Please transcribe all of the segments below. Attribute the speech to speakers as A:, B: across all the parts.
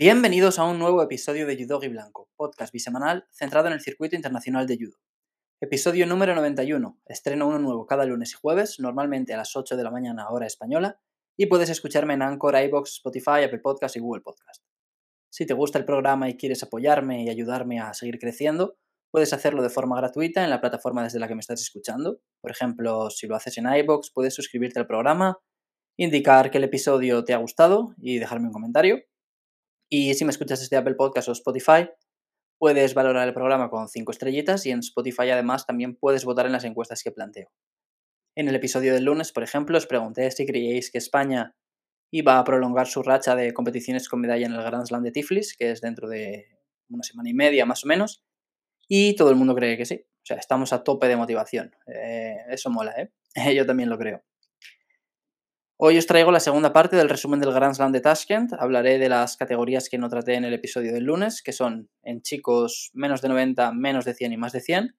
A: Bienvenidos a un nuevo episodio de Judogi Blanco, podcast bisemanal centrado en el circuito internacional de judo. Episodio número 91. Estreno uno nuevo cada lunes y jueves, normalmente a las 8 de la mañana hora española, y puedes escucharme en Anchor, iBox, Spotify, Apple Podcast y Google Podcast. Si te gusta el programa y quieres apoyarme y ayudarme a seguir creciendo, puedes hacerlo de forma gratuita en la plataforma desde la que me estás escuchando. Por ejemplo, si lo haces en iBox, puedes suscribirte al programa, indicar que el episodio te ha gustado y dejarme un comentario. Y si me escuchas desde Apple Podcast o Spotify, puedes valorar el programa con 5 estrellitas y en Spotify además también puedes votar en las encuestas que planteo. En el episodio del lunes, por ejemplo, os pregunté si creíais que España iba a prolongar su racha de competiciones con medalla en el Grand Slam de Tiflis, que es dentro de una semana y media más o menos, y todo el mundo cree que sí. O sea, estamos a tope de motivación. Eh, eso mola, ¿eh? Yo también lo creo. Hoy os traigo la segunda parte del resumen del Grand Slam de Tashkent. Hablaré de las categorías que no traté en el episodio del lunes, que son en chicos menos de 90, menos de 100 y más de 100,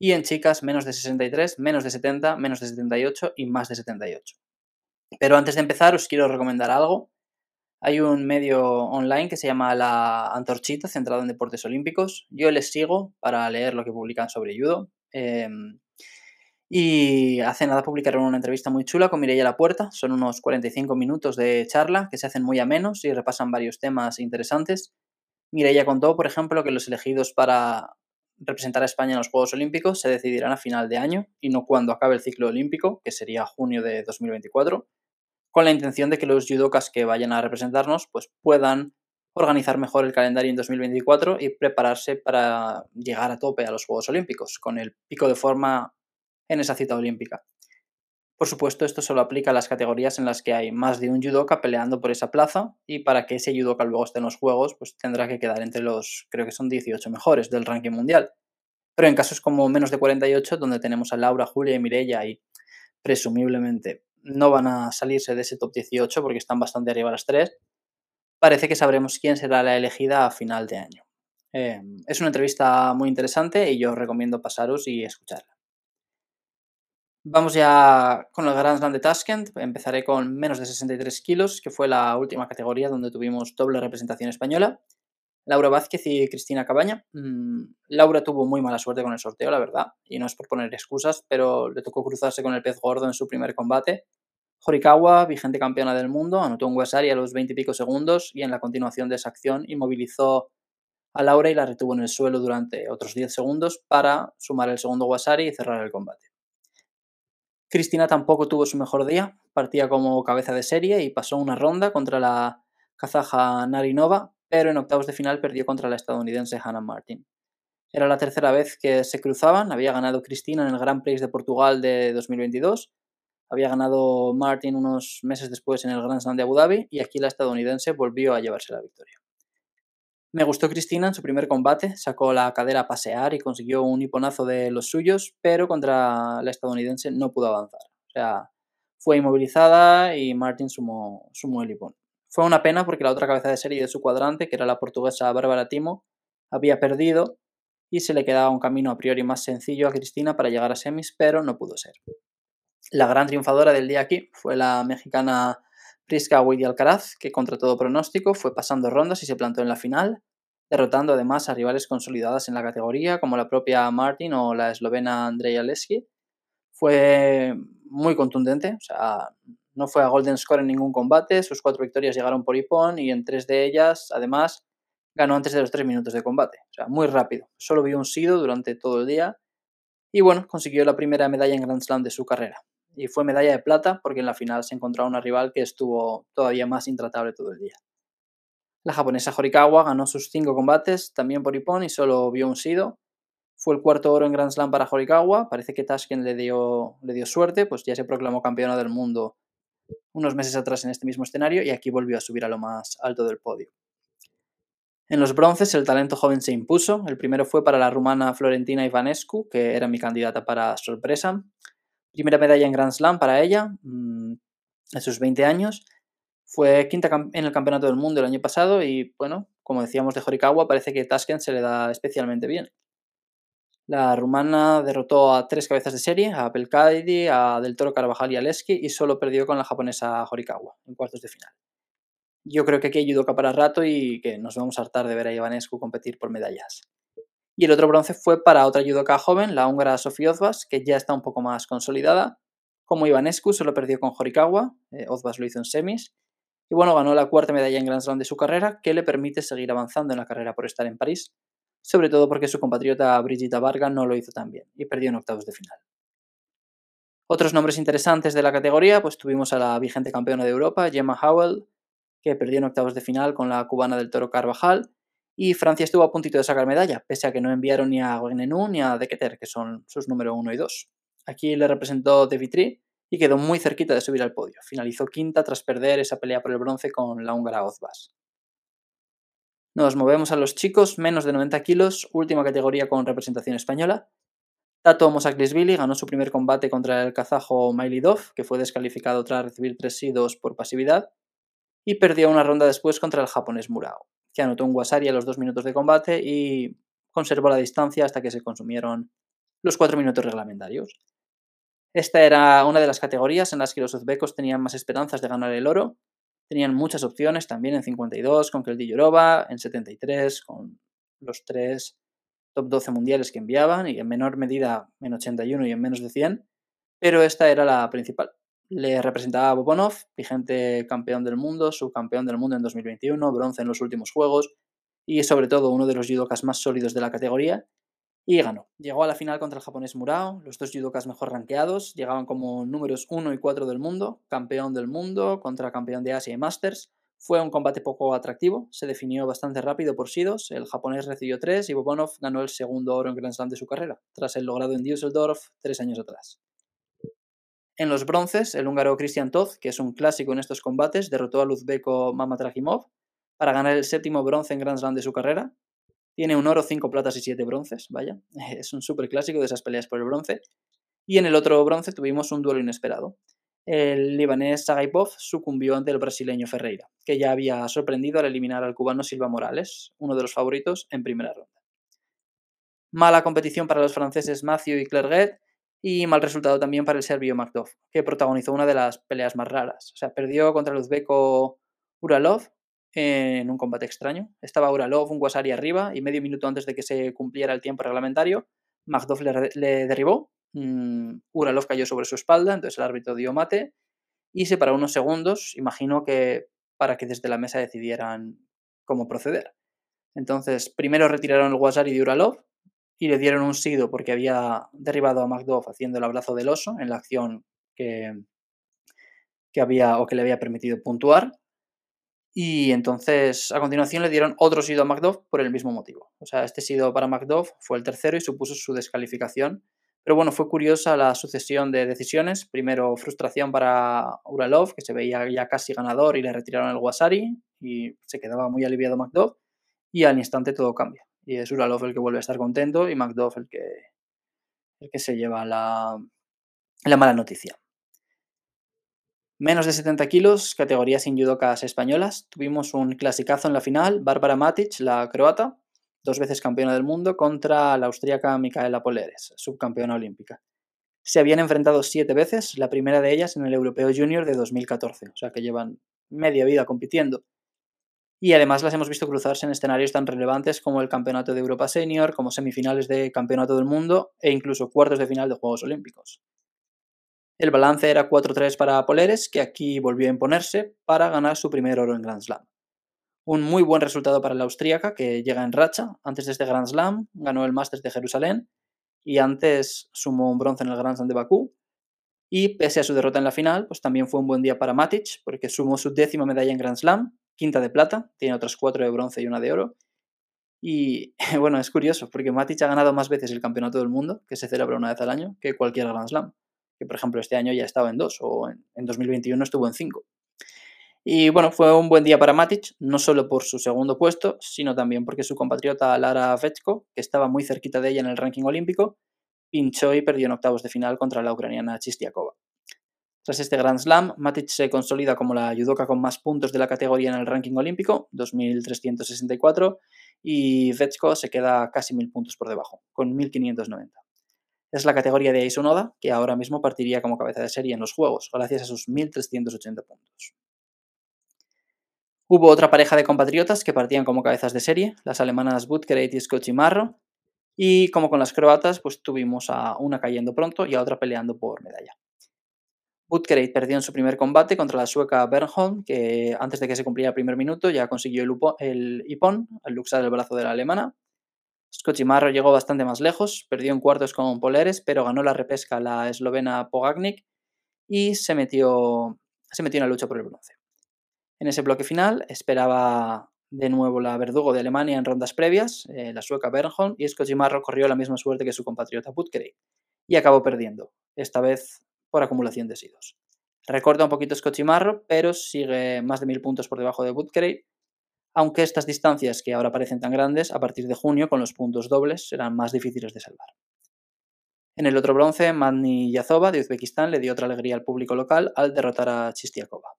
A: y en chicas menos de 63, menos de 70, menos de 78 y más de 78. Pero antes de empezar os quiero recomendar algo. Hay un medio online que se llama La Antorchita, centrado en deportes olímpicos. Yo les sigo para leer lo que publican sobre judo. Em, y hace nada publicaron una entrevista muy chula con Mireia La Puerta. Son unos 45 minutos de charla que se hacen muy amenos y repasan varios temas interesantes. Mireia contó, por ejemplo, que los elegidos para representar a España en los Juegos Olímpicos se decidirán a final de año y no cuando acabe el ciclo olímpico, que sería junio de 2024, con la intención de que los judokas que vayan a representarnos pues, puedan organizar mejor el calendario en 2024 y prepararse para llegar a tope a los Juegos Olímpicos, con el pico de forma en esa cita olímpica. Por supuesto, esto solo aplica a las categorías en las que hay más de un judoka peleando por esa plaza y para que ese judoka luego esté en los Juegos, pues tendrá que quedar entre los, creo que son 18 mejores del ranking mundial. Pero en casos como menos de 48, donde tenemos a Laura, Julia y Mirella y presumiblemente no van a salirse de ese top 18 porque están bastante arriba las tres, parece que sabremos quién será la elegida a final de año. Eh, es una entrevista muy interesante y yo os recomiendo pasaros y escucharla. Vamos ya con el Grand Slam de Tashkent. Empezaré con menos de 63 kilos, que fue la última categoría donde tuvimos doble representación española. Laura Vázquez y Cristina Cabaña. Mm, Laura tuvo muy mala suerte con el sorteo, la verdad, y no es por poner excusas, pero le tocó cruzarse con el pez gordo en su primer combate. Horikawa, vigente campeona del mundo, anotó un Wasari a los 20 y pico segundos y en la continuación de esa acción inmovilizó a Laura y la retuvo en el suelo durante otros 10 segundos para sumar el segundo Wasari y cerrar el combate. Cristina tampoco tuvo su mejor día, partía como cabeza de serie y pasó una ronda contra la kazaja Narinova, pero en octavos de final perdió contra la estadounidense Hannah Martin. Era la tercera vez que se cruzaban, había ganado Cristina en el Grand Prix de Portugal de 2022, había ganado Martin unos meses después en el Grand Slam de Abu Dhabi y aquí la estadounidense volvió a llevarse la victoria. Me gustó Cristina en su primer combate, sacó la cadera a pasear y consiguió un hiponazo de los suyos, pero contra la estadounidense no pudo avanzar. O sea, fue inmovilizada y Martin sumó, el hipón. Fue una pena porque la otra cabeza de serie de su cuadrante, que era la portuguesa Bárbara Timo, había perdido y se le quedaba un camino a priori más sencillo a Cristina para llegar a semis, pero no pudo ser. La gran triunfadora del día aquí fue la mexicana Priska Widi Alcaraz, que contra todo pronóstico fue pasando rondas y se plantó en la final, derrotando además a rivales consolidadas en la categoría como la propia Martin o la eslovena Andrea Leski. Fue muy contundente, o sea, no fue a Golden Score en ningún combate, sus cuatro victorias llegaron por Ipon y en tres de ellas, además, ganó antes de los tres minutos de combate, o sea, muy rápido. Solo vio un sido durante todo el día y bueno, consiguió la primera medalla en Grand Slam de su carrera y fue medalla de plata porque en la final se encontró una rival que estuvo todavía más intratable todo el día. La japonesa Horikawa ganó sus cinco combates, también por Ippon, y solo vio un sido. Fue el cuarto oro en Grand Slam para Horikawa. Parece que Tashkent le dio, le dio suerte, pues ya se proclamó campeona del mundo unos meses atrás en este mismo escenario y aquí volvió a subir a lo más alto del podio. En los bronces el talento joven se impuso. El primero fue para la rumana Florentina Ivanescu, que era mi candidata para sorpresa. Primera medalla en Grand Slam para ella, mm, a sus 20 años. Fue quinta en el Campeonato del Mundo el año pasado y, bueno, como decíamos de Horikawa, parece que Tashkent se le da especialmente bien. La rumana derrotó a tres cabezas de serie, a Pelkaidi, a Del Toro Carvajal y a y solo perdió con la japonesa Horikawa en cuartos de final. yo creo que aquí hay judoka para rato y que nos vamos a hartar de ver a Ivanescu competir por medallas. Y el otro bronce fue para otra judoka joven, la húngara Sofía Ozbas, que ya está un poco más consolidada. Como Ivanescu, solo perdió con Horikawa, eh, Ozbas lo hizo en semis. Y bueno, ganó la cuarta medalla en Grand Slam de su carrera, que le permite seguir avanzando en la carrera por estar en París, sobre todo porque su compatriota Brigitta Varga no lo hizo tan bien y perdió en octavos de final. Otros nombres interesantes de la categoría, pues tuvimos a la vigente campeona de Europa, Gemma Howell, que perdió en octavos de final con la cubana del Toro Carvajal, y Francia estuvo a puntito de sacar medalla, pese a que no enviaron ni a Guenenou ni a Deketer, que son sus número 1 y 2. Aquí le representó De Vitry y quedó muy cerquita de subir al podio. Finalizó quinta tras perder esa pelea por el bronce con la húngara Ozbas. Nos movemos a los chicos, menos de 90 kilos, última categoría con representación española. Tato Mosaklisvili ganó su primer combate contra el kazajo Mailidov, que fue descalificado tras recibir tres sidos por pasividad, y perdió una ronda después contra el japonés Murao que anotó un Wasari a los dos minutos de combate y conservó la distancia hasta que se consumieron los cuatro minutos reglamentarios. Esta era una de las categorías en las que los uzbecos tenían más esperanzas de ganar el oro. Tenían muchas opciones también en 52 con Keldi Yorova, en 73 con los tres top 12 mundiales que enviaban y en menor medida en 81 y en menos de 100, pero esta era la principal le representaba a Bobonov, vigente campeón del mundo, subcampeón del mundo en 2021, bronce en los últimos juegos y sobre todo uno de los judokas más sólidos de la categoría y ganó. Llegó a la final contra el japonés Murao, los dos judokas mejor rankeados, llegaban como números 1 y 4 del mundo, campeón del mundo contra campeón de Asia y Masters. Fue un combate poco atractivo, se definió bastante rápido por sidos, el japonés recibió 3 y Bobonov ganó el segundo oro en Grand Slam de su carrera, tras el logrado en Düsseldorf tres años atrás. En los bronces, el húngaro Christian Toth, que es un clásico en estos combates, derrotó al uzbeko Mamat para ganar el séptimo bronce en Grand Slam de su carrera. Tiene un oro, cinco platas y siete bronces, vaya. Es un súper clásico de esas peleas por el bronce. Y en el otro bronce tuvimos un duelo inesperado. El libanés Sagaipov sucumbió ante el brasileño Ferreira, que ya había sorprendido al eliminar al cubano Silva Morales, uno de los favoritos, en primera ronda. Mala competición para los franceses Matthew y Clerget, y mal resultado también para el serbio Magdov, que protagonizó una de las peleas más raras. O sea, perdió contra el uzbeko Uralov en un combate extraño. Estaba Uralov, un Guasari arriba, y medio minuto antes de que se cumpliera el tiempo reglamentario, Magdov le, derribó. Mm, Uralov cayó sobre su espalda, entonces el árbitro dio mate y se paró unos segundos, imagino que para que desde la mesa decidieran cómo proceder. Entonces, primero retiraron el Guasari de Uralov, y le dieron un sido porque había derribado a Macduff haciendo el abrazo del oso en la acción que, que había o que le había permitido puntuar. Y entonces a continuación le dieron otro sido a Macduff por el mismo motivo. O sea, este sido para Macduff fue el tercero y supuso su descalificación. Pero bueno, fue curiosa la sucesión de decisiones. Primero frustración para Uralov, que se veía ya casi ganador y le retiraron el Wasari y se quedaba muy aliviado Macduff. Y al instante todo cambia y es Uralov el que vuelve a estar contento y McDuff el que, el que se lleva la, la mala noticia. Menos de 70 kilos, categoría sin judocas españolas. Tuvimos un clasicazo en la final, Bárbara Matic, la croata, dos veces campeona del mundo, contra la austríaca Micaela Poleres, subcampeona olímpica. Se habían enfrentado siete veces, la primera de ellas en el Europeo Junior de 2014, o sea que llevan media vida compitiendo y además las hemos visto cruzarse en escenarios tan relevantes como el Campeonato de Europa Senior, como semifinales de Campeonato del Mundo e incluso cuartos de final de Juegos Olímpicos. El balance era 4-3 para Poleres, que aquí volvió a imponerse para ganar su primer oro en Grand Slam. Un muy buen resultado para la austríaca, que llega en racha. Antes de este Grand Slam ganó el Masters de Jerusalén y antes sumó un bronce en el Grand Slam de Bakú. Y pese a su derrota en la final, pues también fue un buen día para Matic, porque sumó su décima medalla en Grand Slam quinta de plata, tiene otras cuatro de bronce y una de oro. Y bueno, es curioso, porque Matic ha ganado más veces el campeonato del mundo, que se celebra una vez al año, que cualquier Grand Slam. Que por ejemplo este año ya estaba en dos, o en, 2021 estuvo en cinco. Y bueno, fue un buen día para Matic, no solo por su segundo puesto, sino también porque su compatriota Lara Vechko, que estaba muy cerquita de ella en el ranking olímpico, pinchó y perdió en octavos de final contra la ucraniana Chistiakova. Tras este Grand Slam, Matic se consolida como la judoka con más puntos de la categoría en el ranking olímpico, 2.364, y Vetsko se queda casi 1.000 puntos por debajo, con 1.590. Es la categoría de Aisonoda, que ahora mismo partiría como cabeza de serie en los Juegos, gracias a sus 1.380 puntos. Hubo otra pareja de compatriotas que partían como cabezas de serie, las alemanas Butkereit y Scotchimarro, y como con las croatas, pues tuvimos a una cayendo pronto y a otra peleando por medalla. Butkereit perdió en su primer combate contra la sueca Bernholm, que antes de que se cumpliera el primer minuto ya consiguió el, el hipón al luxar el brazo de la alemana. Scotchimarro llegó bastante más lejos, perdió en cuartos con Poleres, pero ganó la repesca la eslovena Pogacnik y se metió, se metió en la lucha por el bronce. En ese bloque final esperaba de nuevo la verdugo de Alemania en rondas previas, eh, la sueca Bernholm, y Scotchimarro corrió la misma suerte que su compatriota Butkereit y acabó perdiendo, esta vez por acumulación de sidos. Recorta un poquito Scotchimarro, pero sigue más de mil puntos por debajo de Butkereit, aunque estas distancias que ahora parecen tan grandes, a partir de junio, con los puntos dobles, serán más difíciles de salvar. En el otro bronce, Magni Yazova de Uzbekistán le dio otra alegría al público local al derrotar a Chistiakova.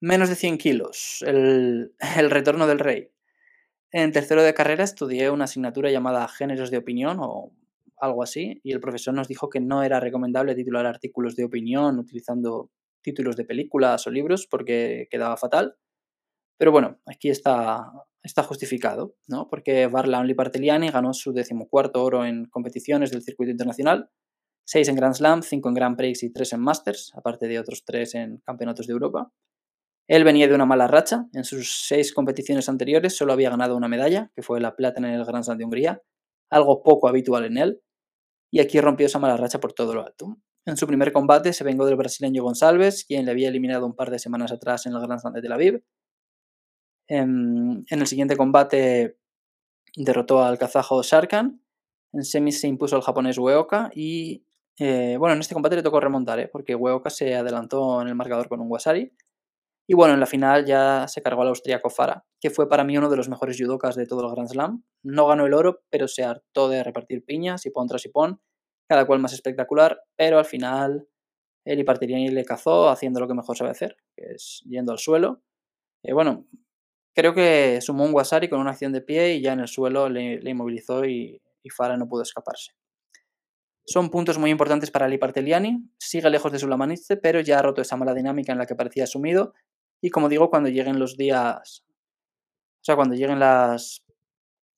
A: Menos de 100 kilos, el, retorno del rey. En tercero de carrera estudié una asignatura llamada Géneros de Opinión o algo así, y el profesor nos dijo que no era recomendable titular artículos de opinión utilizando títulos de películas o libros porque quedaba fatal. Pero bueno, aquí está, está justificado, ¿no? Porque Varlam Liparteliani ganó su decimocuarto oro en competiciones del circuito internacional, seis en Grand Slam, cinco en Grand Prix y tres en Masters, aparte de otros tres en campeonatos de Europa. Él venía de una mala racha. En sus seis competiciones anteriores solo había ganado una medalla, que fue la plata en el Grand Slam de Hungría, algo poco habitual en él. Y aquí rompió esa mala racha por todo lo alto. En su primer combate se vengó del brasileño González, quien le había eliminado un par de semanas atrás en el Grand Slam de Tel Aviv. En, el siguiente combate derrotó al kazajo Sharkan. En semis se impuso al japonés Ueoka y eh, bueno, en este combate le tocó remontar, ¿eh? porque Ueoka se adelantó en el marcador con un Wasari y bueno, en la final ya se cargó al austríaco Fara, que fue para mí uno de los mejores judokas de todo el Grand Slam. No ganó el oro, pero se hartó de repartir piñas, y pon tras pon, cada cual más espectacular, pero al final él y le cazó haciendo lo que mejor sabe hacer, que es yendo al suelo. Y bueno, creo que sumó un Wasari con una acción de pie y ya en el suelo le, inmovilizó y, Fara no pudo escaparse. Son puntos muy importantes para Liparteliani, sigue lejos de su Lamanice, pero ya ha roto esa mala dinámica en la que parecía sumido y como digo, cuando lleguen los días, o sea, cuando lleguen las,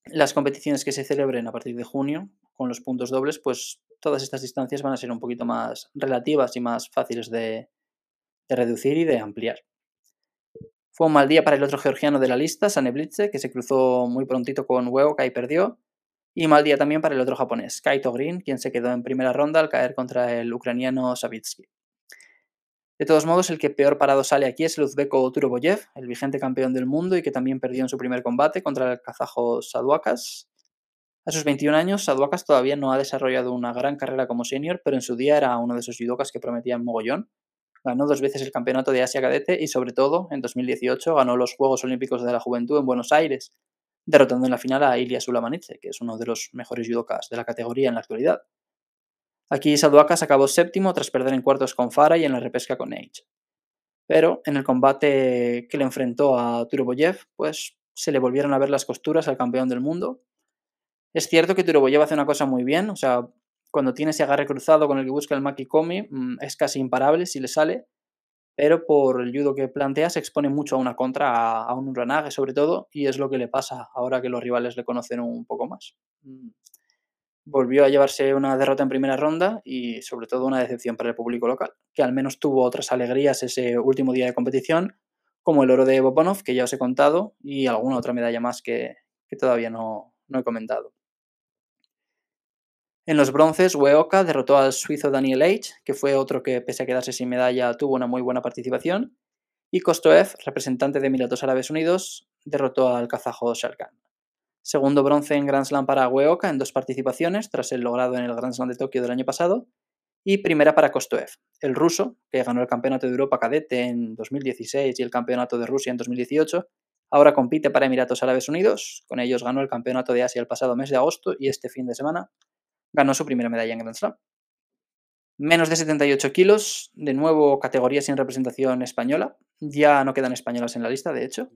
A: las competiciones que se celebren a partir de junio, con los puntos dobles, pues todas estas distancias van a ser un poquito más relativas y más fáciles de, reducir y de ampliar. Fue un mal día para el otro georgiano de la lista, Saneblitze, que se cruzó muy prontito con Weoka y perdió. Y mal día también para el otro japonés, Kaito Green, quien se quedó en primera ronda al caer contra el ucraniano Savitsky. De todos modos, el que peor parado sale aquí es el uzbeko Turoboyev, el vigente campeón del mundo y que también perdió en su primer combate contra el kazajo Saduakas. A sus 21 años, Saduakas todavía no ha desarrollado una gran carrera como senior, pero en su día era uno de esos judokas que prometían mogollón. Ganó dos veces el campeonato de Asia Cadete y, sobre todo, en 2018 ganó los Juegos Olímpicos de la Juventud en Buenos Aires, derrotando en la final a Ilya Sulamanitze, que es uno de los mejores judokas de la categoría en la actualidad. Aquí Saduakas acabó séptimo tras perder en cuartos con Fara y en la repesca con Age. Pero en el combate que le enfrentó a Turoboyev, pues se le volvieron a ver las costuras al campeón del mundo. Es cierto que Turoboyev hace una cosa muy bien, o sea, cuando tiene ese agarre cruzado con el que busca el Makikomi, mm, es casi imparable si le sale, pero por el judo que plantea se expone mucho a una contra, a, un Uranage sobre todo, y es lo que le pasa ahora que los rivales le conocen un poco más. Volvió a llevarse una derrota en primera ronda y sobre todo una decepción para el público local, que al menos tuvo otras alegrías ese último día de competición, como el oro de Bobanov, que ya os he contado, y alguna otra medalla más que, todavía no, no, he comentado. En los bronces, Weoka derrotó al suizo Daniel H., que fue otro que, pese a quedarse sin medalla, tuvo una muy buena participación, y Kostoev, representante de Emiratos Árabes Unidos, derrotó al kazajo Sharkan. Segundo bronce en Grand Slam para Weoka en dos participaciones, tras el logrado en el Grand Slam de Tokio del año pasado. Y primera para Kostoev, el ruso, que ganó el Campeonato de Europa Cadete en 2016 y el Campeonato de Rusia en 2018. Ahora compite para Emiratos Árabes Unidos. Con ellos ganó el Campeonato de Asia el pasado mes de agosto y este fin de semana ganó su primera medalla en Grand Slam. Menos de 78 kilos, de nuevo categoría sin representación española. Ya no quedan españolas en la lista, de hecho.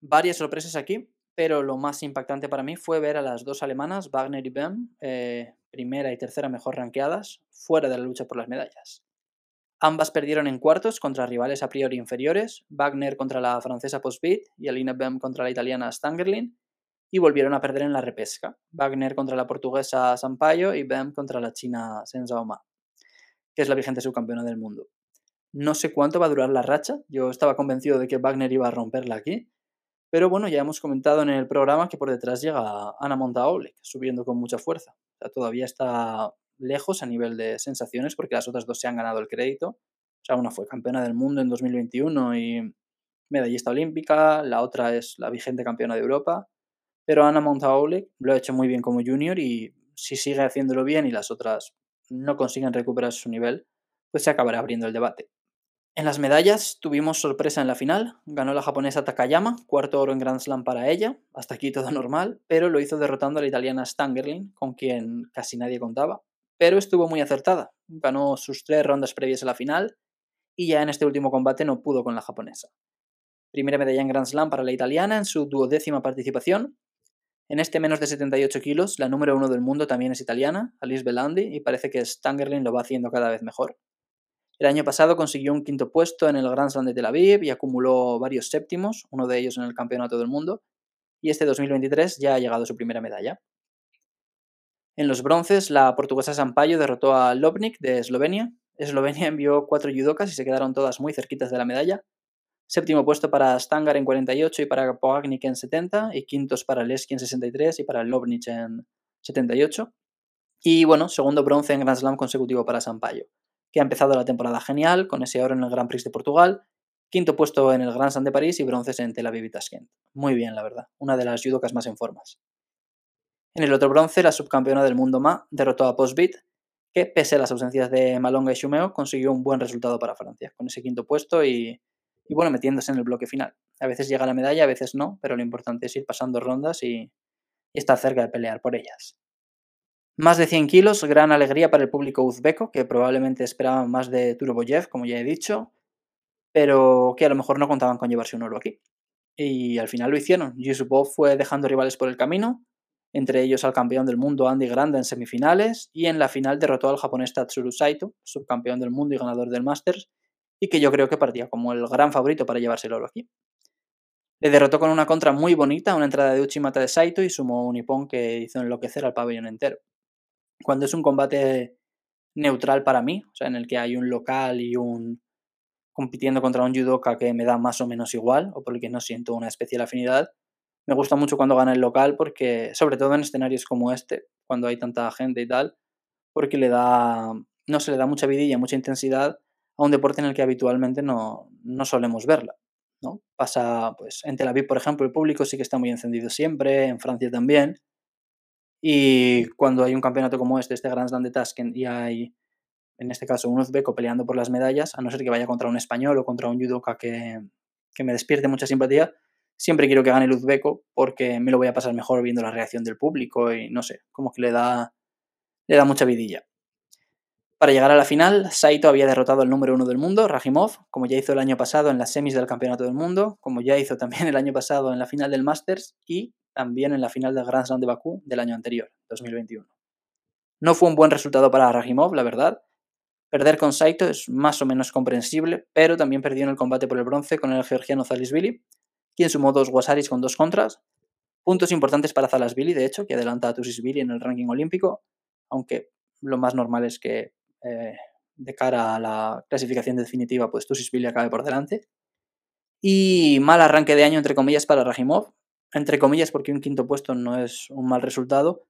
A: Varias sorpresas aquí pero lo más impactante para mí fue ver a las dos alemanas, Wagner y Bem, eh, primera y tercera mejor ranqueadas, fuera de la lucha por las medallas. Ambas perdieron en cuartos contra rivales a priori inferiores, Wagner contra la francesa Postbit y Alina Bem contra la italiana Stangerlin, y volvieron a perder en la repesca, Wagner contra la portuguesa Sampaio y Bem contra la china Senzaoma, que es la vigente subcampeona del mundo. No sé cuánto va a durar la racha, yo estaba convencido de que Wagner iba a romperla aquí, pero bueno, ya hemos comentado en el programa que por detrás llega Ana Montaoble, subiendo con mucha fuerza. todavía está lejos a nivel de sensaciones porque las otras dos se han ganado el crédito. O sea, una fue campeona del mundo en 2021 y medallista olímpica, la otra es la vigente campeona de Europa. Pero Ana Montaoble lo ha hecho muy bien como junior y si sigue haciéndolo bien y las otras no consiguen recuperar su nivel, pues se acabará abriendo el debate. En las medallas tuvimos sorpresa en la final, ganó la japonesa Takayama, cuarto oro en Grand Slam para ella, hasta aquí todo normal, pero lo hizo derrotando a la italiana Stangerlin, con quien casi nadie contaba, pero estuvo muy acertada, ganó sus tres rondas previas a la final y ya en este último combate no pudo con la japonesa. Primera medalla en Grand Slam para la italiana en su duodécima participación. En este menos de 78 kilos, la número uno del mundo también es italiana, Alice Belandi, y parece que Stangerlin lo va haciendo cada vez mejor. El año pasado consiguió un quinto puesto en el Grand Slam de Tel Aviv y acumuló varios séptimos, uno de ellos en el Campeonato del Mundo, y este 2023 ya ha llegado su primera medalla. En los bronces, la portuguesa Sampaio derrotó a Lobnik de Eslovenia. Eslovenia envió cuatro judocas y se quedaron todas muy cerquitas de la medalla. Séptimo puesto para Stangar en 48 y para Pogacnik en 70, y quintos para Leski en 63 y para Lobnik en 78. Y bueno, segundo bronce en Grand Slam consecutivo para Sampaio que ha empezado la temporada genial, con ese oro en el Grand Prix de Portugal, quinto puesto en el Grand Slam de París y bronces en Tel Aviv y Tashkent. Muy bien, la verdad, una de las judocas más en formas. En el otro bronce, la subcampeona del mundo Ma derrotó a Postbit, que pese a las ausencias de Malonga y Shumeo, consiguió un buen resultado para Francia, con ese quinto puesto y, bueno, metiéndose en el bloque final. A veces llega la medalla, a veces no, pero lo importante es ir pasando rondas y, y estar cerca de pelear por ellas. Más de 100 kilos, gran alegría para el público uzbeco, que probablemente esperaban más de Turboyev, como ya he dicho, pero que a lo mejor no contaban con llevarse un oro aquí. Y al final lo hicieron. Yusupov fue dejando rivales por el camino, entre ellos al campeón del mundo Andy Granda en semifinales, y en la final derrotó al japonés Tatsuru Saito, subcampeón del mundo y ganador del Masters, y que yo creo que partía como el gran favorito para llevarse el oro aquí. Le derrotó con una contra muy bonita, una entrada de Uchimata de Saito y sumó un Nippon que hizo enloquecer al pabellón entero cuando es un combate neutral para mí, o sea, en el que hay un local y un compitiendo contra un judoka que me da más o menos igual o por el que no siento una especial afinidad. Me gusta mucho cuando gana el local porque, sobre todo en escenarios como este, cuando hay tanta gente y tal, porque le da, no se le da mucha vidilla, mucha intensidad a un deporte en el que habitualmente no, no solemos verla. ¿no? Pasa, pues, en Tel Aviv, por ejemplo, el público sí que está muy encendido siempre, en Francia también, y cuando hay un campeonato como este, este Grand Slam de Tashkent, y hay, en este caso, un uzbeco peleando por las medallas, a no ser que vaya contra un español o contra un judoka que, que me despierte mucha simpatía, siempre quiero que gane el uzbeco porque me lo voy a pasar mejor viendo la reacción del público y no sé, como que le da, le da mucha vidilla. Para llegar a la final, Saito había derrotado al número uno del mundo, Rajimov, como ya hizo el año pasado en las semis del Campeonato del Mundo, como ya hizo también el año pasado en la final del Masters y también en la final del Grand Slam de Bakú del año anterior, 2021. No fue un buen resultado para Rajimov, la verdad. Perder con Saito es más o menos comprensible, pero también perdió en el combate por el bronce con el georgiano Zalisvili, quien sumó dos Wasaris con dos contras. Puntos importantes para Zalisvili, de hecho, que adelanta a Tusisvili en el ranking olímpico, aunque lo más normal es que eh, de cara a la clasificación definitiva, pues Tusisvili acabe por delante. Y mal arranque de año, entre comillas, para Rajimov, entre comillas, porque un quinto puesto no es un mal resultado,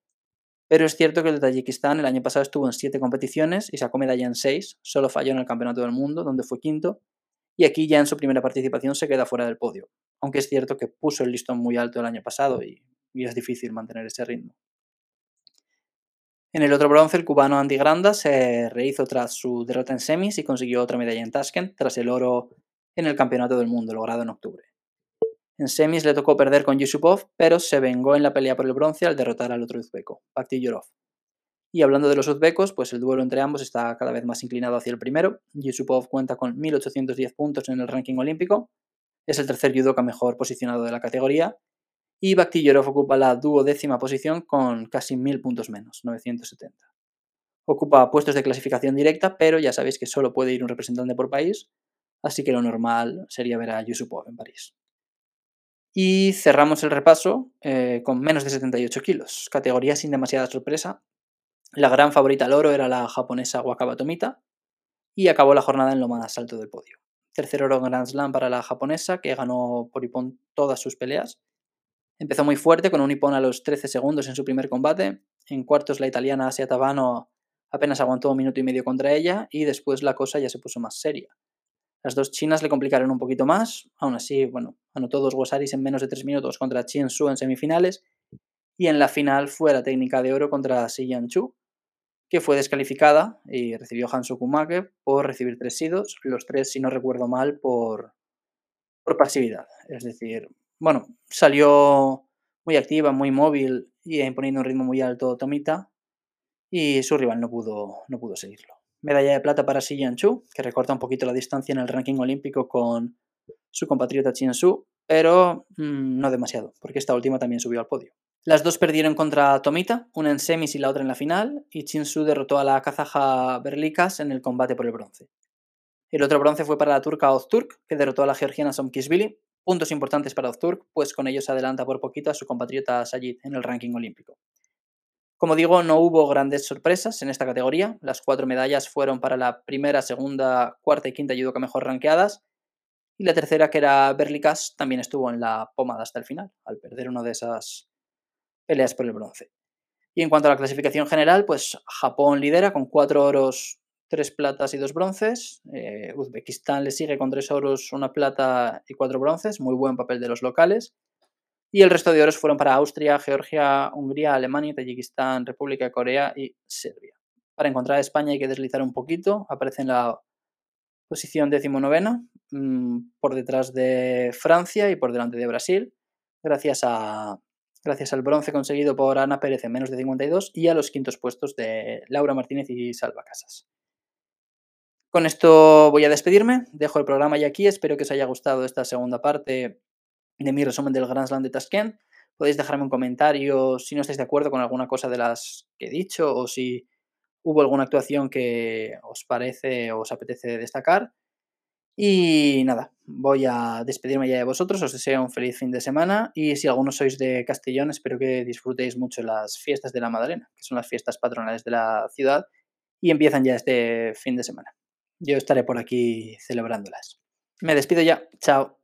A: pero es cierto que el Tayikistán el año pasado estuvo en siete competiciones y sacó medalla en seis, solo falló en el Campeonato del Mundo, donde fue quinto, y aquí ya en su primera participación se queda fuera del podio, aunque es cierto que puso el listón muy alto el año pasado y, es difícil mantener ese ritmo. En el otro bronce, el cubano Andy Granda se rehizo tras su derrota en semis y consiguió otra medalla en Tashkent tras el oro en el Campeonato del Mundo, logrado en octubre. En semis le tocó perder con Yusupov, pero se vengó en la pelea por el bronce al derrotar al otro uzbeco, Yorov. Y hablando de los uzbecos, pues el duelo entre ambos está cada vez más inclinado hacia el primero. Yusupov cuenta con 1810 puntos en el ranking olímpico, es el tercer judoka mejor posicionado de la categoría, y Yorov ocupa la duodécima posición con casi 1000 puntos menos, 970. Ocupa puestos de clasificación directa, pero ya sabéis que solo puede ir un representante por país, así que lo normal sería ver a Yusupov en París. Y cerramos el repaso eh, con menos de 78 kilos, categoría sin demasiada sorpresa. La gran favorita al oro era la japonesa Wakaba Tomita y acabó la jornada en lo más alto del podio. Tercer oro en Grand Slam para la japonesa, que ganó por Ipón todas sus peleas. Empezó muy fuerte con un Ipón a los 13 segundos en su primer combate. En cuartos la italiana Asia Tabano apenas aguantó un minuto y medio contra ella y después la cosa ya se puso más seria. Las dos chinas le complicaron un poquito más, aún así, bueno, anotó dos Wasaris en menos de tres minutos contra Chin Su en semifinales y en la final fue la técnica de oro contra Xi Chu, que fue descalificada y recibió Hansu Kumake por recibir tres sidos, los tres, si no recuerdo mal, por, por pasividad. Es decir, bueno, salió muy activa, muy móvil y imponiendo un ritmo muy alto Tomita y su rival no pudo, no pudo seguirlo. Medalla de plata para Xi Chu, que recorta un poquito la distancia en el ranking olímpico con su compatriota Chin Su, pero mm, no demasiado, porque esta última también subió al podio. Las dos perdieron contra Tomita, una en semis y la otra en la final, y Chin Su derrotó a la kazaja Berlikas en el combate por el bronce. El otro bronce fue para la turca Ozturk, que derrotó a la georgiana Somkisvili. Puntos importantes para Ozturk, pues con ellos se adelanta por poquito a su compatriota Sajid en el ranking olímpico. Como digo, no hubo grandes sorpresas en esta categoría. Las cuatro medallas fueron para la primera, segunda, cuarta y quinta judoka mejor ranqueadas. Y la tercera, que era Berlicas, también estuvo en la pomada hasta el final, al perder una de esas peleas por el bronce. Y en cuanto a la clasificación general, pues Japón lidera con cuatro oros, tres platas y dos bronces. Eh, Uzbekistán le sigue con tres oros, una plata y cuatro bronces. Muy buen papel de los locales. Y el resto de oros fueron para Austria, Georgia, Hungría, Alemania, Tayikistán, República de Corea y Serbia. Para encontrar a España hay que deslizar un poquito. Aparece en la posición decimonovena, mm, por detrás de Francia y por delante de Brasil, gracias, a, gracias al bronce conseguido por Ana Pérez en menos de 52 y a los quintos puestos de Laura Martínez y Salva Casas. Con esto voy a despedirme, dejo el programa ya aquí, espero que os haya gustado esta segunda parte de mi resumen del Grand Slam de Tashkent. Podéis dejarme un comentario si no estáis de acuerdo con alguna cosa de las que he dicho o si hubo alguna actuación que os parece o os apetece destacar. Y nada, voy a despedirme ya de vosotros, os deseo un feliz fin de semana y si algunos sois de Castellón, espero que disfrutéis mucho las fiestas de la Madalena, que son las fiestas patronales de la ciudad y empiezan ya este fin de semana. Yo estaré por aquí celebrándolas. Me despido ya, chao.